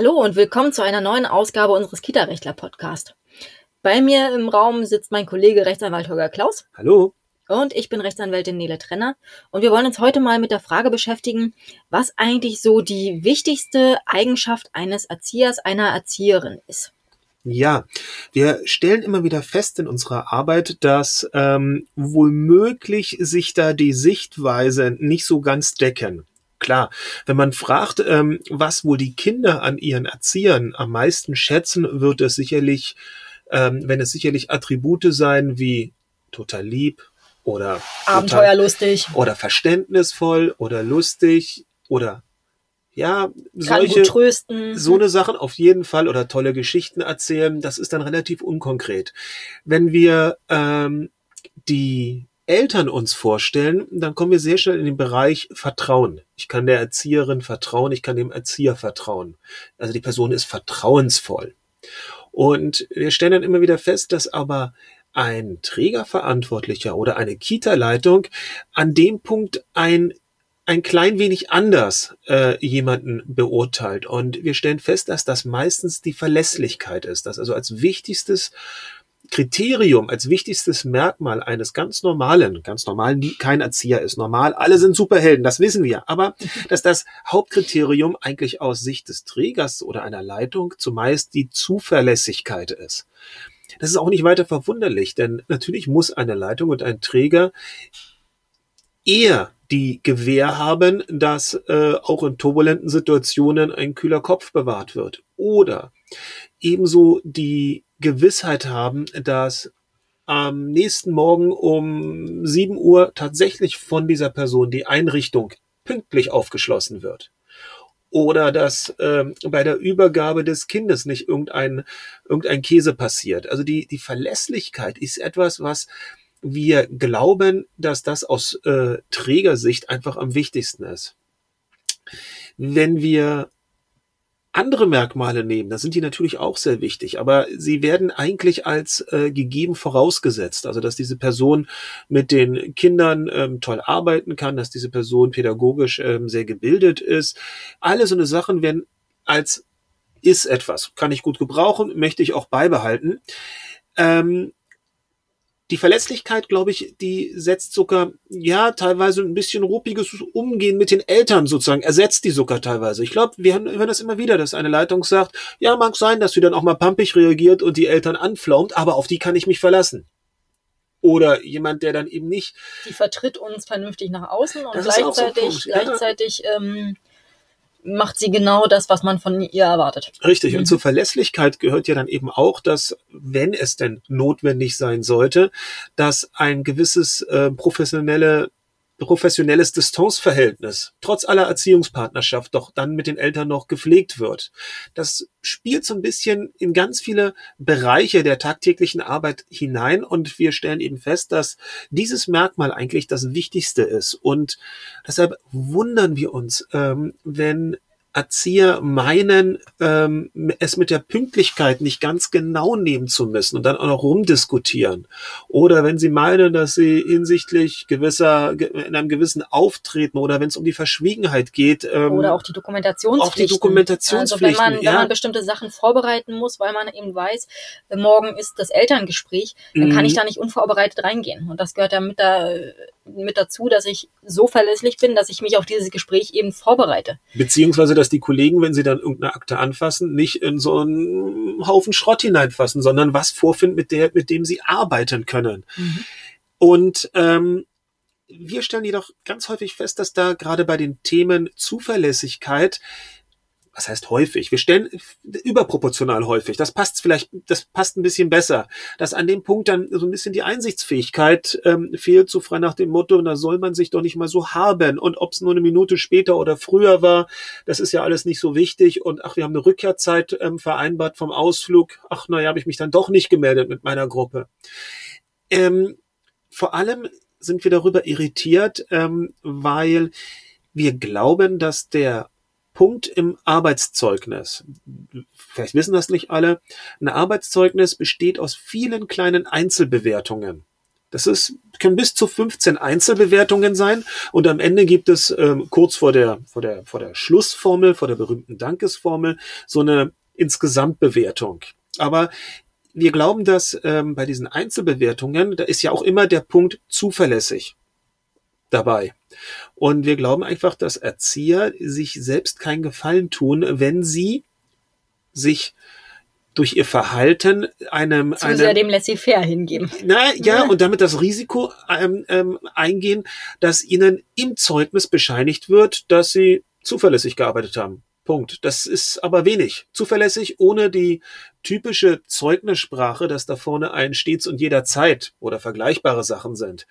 Hallo und willkommen zu einer neuen Ausgabe unseres Kita-Rechtler-Podcast. Bei mir im Raum sitzt mein Kollege Rechtsanwalt Holger Klaus. Hallo. Und ich bin Rechtsanwältin Nele Trenner. Und wir wollen uns heute mal mit der Frage beschäftigen, was eigentlich so die wichtigste Eigenschaft eines Erziehers, einer Erzieherin ist. Ja, wir stellen immer wieder fest in unserer Arbeit, dass ähm, womöglich sich da die Sichtweise nicht so ganz decken. Klar, wenn man fragt, ähm, was wohl die Kinder an ihren Erziehern am meisten schätzen, wird es sicherlich, ähm, wenn es sicherlich Attribute sein wie total lieb oder abenteuerlustig oder verständnisvoll oder lustig oder ja, solche, trösten. so eine Sachen auf jeden Fall oder tolle Geschichten erzählen, das ist dann relativ unkonkret. Wenn wir ähm, die Eltern uns vorstellen, dann kommen wir sehr schnell in den Bereich Vertrauen. Ich kann der Erzieherin vertrauen, ich kann dem Erzieher vertrauen. Also die Person ist vertrauensvoll. Und wir stellen dann immer wieder fest, dass aber ein Trägerverantwortlicher oder eine Kita-Leitung an dem Punkt ein ein klein wenig anders äh, jemanden beurteilt. Und wir stellen fest, dass das meistens die Verlässlichkeit ist, dass also als wichtigstes Kriterium, als wichtigstes Merkmal eines ganz normalen, ganz normalen, kein Erzieher ist normal, alle sind Superhelden, das wissen wir, aber dass das Hauptkriterium eigentlich aus Sicht des Trägers oder einer Leitung zumeist die Zuverlässigkeit ist. Das ist auch nicht weiter verwunderlich, denn natürlich muss eine Leitung und ein Träger eher die Gewähr haben, dass äh, auch in turbulenten Situationen ein kühler Kopf bewahrt wird. Oder ebenso die Gewissheit haben, dass am nächsten Morgen um 7 Uhr tatsächlich von dieser Person die Einrichtung pünktlich aufgeschlossen wird. Oder dass äh, bei der Übergabe des Kindes nicht irgendein, irgendein Käse passiert. Also die, die Verlässlichkeit ist etwas, was wir glauben, dass das aus äh, Trägersicht einfach am wichtigsten ist. Wenn wir andere Merkmale nehmen, da sind die natürlich auch sehr wichtig, aber sie werden eigentlich als äh, gegeben vorausgesetzt. Also dass diese Person mit den Kindern ähm, toll arbeiten kann, dass diese Person pädagogisch ähm, sehr gebildet ist. Alle so eine Sachen werden als ist etwas, kann ich gut gebrauchen, möchte ich auch beibehalten. Ähm, die Verlässlichkeit, glaube ich, die setzt sogar, ja, teilweise ein bisschen ruppiges Umgehen mit den Eltern sozusagen, ersetzt die sogar teilweise. Ich glaube, wir hören das immer wieder, dass eine Leitung sagt, ja, mag sein, dass sie dann auch mal pampig reagiert und die Eltern anflaumt, aber auf die kann ich mich verlassen. Oder jemand, der dann eben nicht. Die vertritt uns vernünftig nach außen und gleichzeitig, so gleichzeitig ähm, macht sie genau das, was man von ihr erwartet. Richtig. Und mhm. zur Verlässlichkeit gehört ja dann eben auch, dass, wenn es denn notwendig sein sollte, dass ein gewisses äh, professionelle professionelles Distanzverhältnis, trotz aller Erziehungspartnerschaft, doch dann mit den Eltern noch gepflegt wird. Das spielt so ein bisschen in ganz viele Bereiche der tagtäglichen Arbeit hinein und wir stellen eben fest, dass dieses Merkmal eigentlich das Wichtigste ist. Und deshalb wundern wir uns, ähm, wenn Erzieher meinen, ähm, es mit der Pünktlichkeit nicht ganz genau nehmen zu müssen und dann auch noch rumdiskutieren. Oder wenn sie meinen, dass sie hinsichtlich gewisser, in einem gewissen Auftreten oder wenn es um die Verschwiegenheit geht. Ähm, oder auch die Dokumentationspflichten. Auch die Dokumentationspflichten. Also wenn man, ja. wenn man bestimmte Sachen vorbereiten muss, weil man eben weiß, morgen ist das Elterngespräch, dann mhm. kann ich da nicht unvorbereitet reingehen. Und das gehört ja mit da, mit dazu, dass ich so verlässlich bin, dass ich mich auf dieses Gespräch eben vorbereite. Beziehungsweise, dass die Kollegen, wenn sie dann irgendeine Akte anfassen, nicht in so einen Haufen Schrott hineinfassen, sondern was vorfinden, mit der, mit dem sie arbeiten können. Mhm. Und ähm, wir stellen jedoch ganz häufig fest, dass da gerade bei den Themen Zuverlässigkeit was heißt häufig? Wir stellen überproportional häufig. Das passt vielleicht, das passt ein bisschen besser. Dass an dem Punkt dann so ein bisschen die Einsichtsfähigkeit ähm, fehlt, so frei nach dem Motto, da soll man sich doch nicht mal so haben. Und ob es nur eine Minute später oder früher war, das ist ja alles nicht so wichtig. Und ach, wir haben eine Rückkehrzeit ähm, vereinbart vom Ausflug. Ach, naja, habe ich mich dann doch nicht gemeldet mit meiner Gruppe. Ähm, vor allem sind wir darüber irritiert, ähm, weil wir glauben, dass der Punkt im Arbeitszeugnis. Vielleicht wissen das nicht alle. Ein Arbeitszeugnis besteht aus vielen kleinen Einzelbewertungen. Das ist, können bis zu 15 Einzelbewertungen sein und am Ende gibt es ähm, kurz vor der, vor, der, vor der Schlussformel, vor der berühmten Dankesformel, so eine Insgesamtbewertung. Aber wir glauben, dass ähm, bei diesen Einzelbewertungen, da ist ja auch immer der Punkt zuverlässig dabei. Und wir glauben einfach, dass Erzieher sich selbst keinen Gefallen tun, wenn sie sich durch ihr Verhalten einem, Zu sehr dem Laissez-faire hingeben. Na ja, und damit das Risiko ähm, ähm, eingehen, dass ihnen im Zeugnis bescheinigt wird, dass sie zuverlässig gearbeitet haben. Punkt. Das ist aber wenig. Zuverlässig ohne die typische Zeugnissprache, dass da vorne ein stets und jederzeit oder vergleichbare Sachen sind.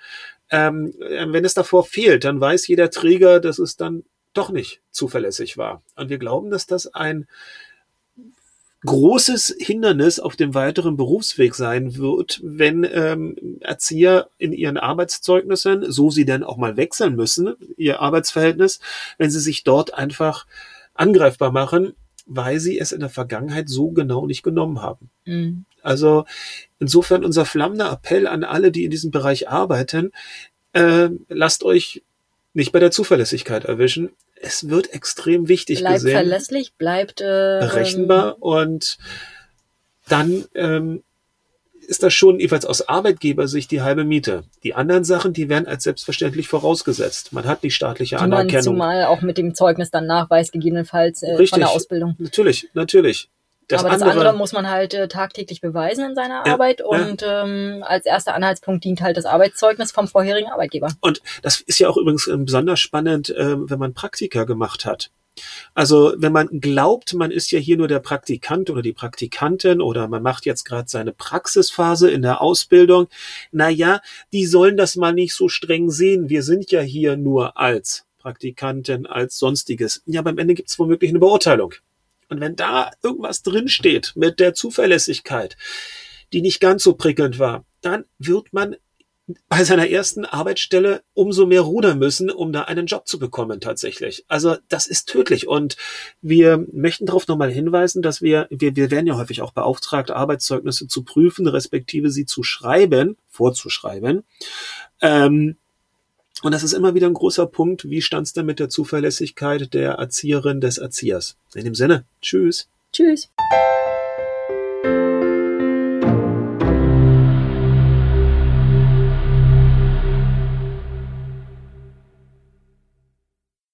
Ähm, wenn es davor fehlt, dann weiß jeder Träger, dass es dann doch nicht zuverlässig war. Und wir glauben, dass das ein großes Hindernis auf dem weiteren Berufsweg sein wird, wenn ähm, Erzieher in ihren Arbeitszeugnissen, so sie denn auch mal wechseln müssen, ihr Arbeitsverhältnis, wenn sie sich dort einfach angreifbar machen, weil sie es in der Vergangenheit so genau nicht genommen haben. Mhm. Also insofern unser flammender Appell an alle, die in diesem Bereich arbeiten, äh, lasst euch nicht bei der Zuverlässigkeit erwischen es wird extrem wichtig bleibt gesehen. Bleibt verlässlich, bleibt äh, berechenbar ähm, und dann ähm, ist das schon jeweils aus Arbeitgebersicht die halbe Miete. Die anderen Sachen, die werden als selbstverständlich vorausgesetzt. Man hat die staatliche die Anerkennung. Man zumal auch mit dem Zeugnis dann nachweist, gegebenenfalls äh, von der Ausbildung. Natürlich, natürlich. Das Aber andere, das andere muss man halt äh, tagtäglich beweisen in seiner ja, Arbeit und ja. ähm, als erster Anhaltspunkt dient halt das Arbeitszeugnis vom vorherigen Arbeitgeber. Und das ist ja auch übrigens äh, besonders spannend, äh, wenn man Praktika gemacht hat. Also wenn man glaubt, man ist ja hier nur der Praktikant oder die Praktikantin oder man macht jetzt gerade seine Praxisphase in der Ausbildung, na ja, die sollen das mal nicht so streng sehen. Wir sind ja hier nur als Praktikantin, als sonstiges. Ja, aber am Ende gibt es womöglich eine Beurteilung. Und wenn da irgendwas drinsteht mit der Zuverlässigkeit, die nicht ganz so prickelnd war, dann wird man bei seiner ersten Arbeitsstelle umso mehr rudern müssen, um da einen Job zu bekommen tatsächlich. Also das ist tödlich und wir möchten darauf nochmal hinweisen, dass wir, wir, wir werden ja häufig auch beauftragt, Arbeitszeugnisse zu prüfen, respektive sie zu schreiben, vorzuschreiben. Ähm, und das ist immer wieder ein großer Punkt. Wie stand es denn mit der Zuverlässigkeit der Erzieherin des Erziehers? In dem Sinne, tschüss. Tschüss.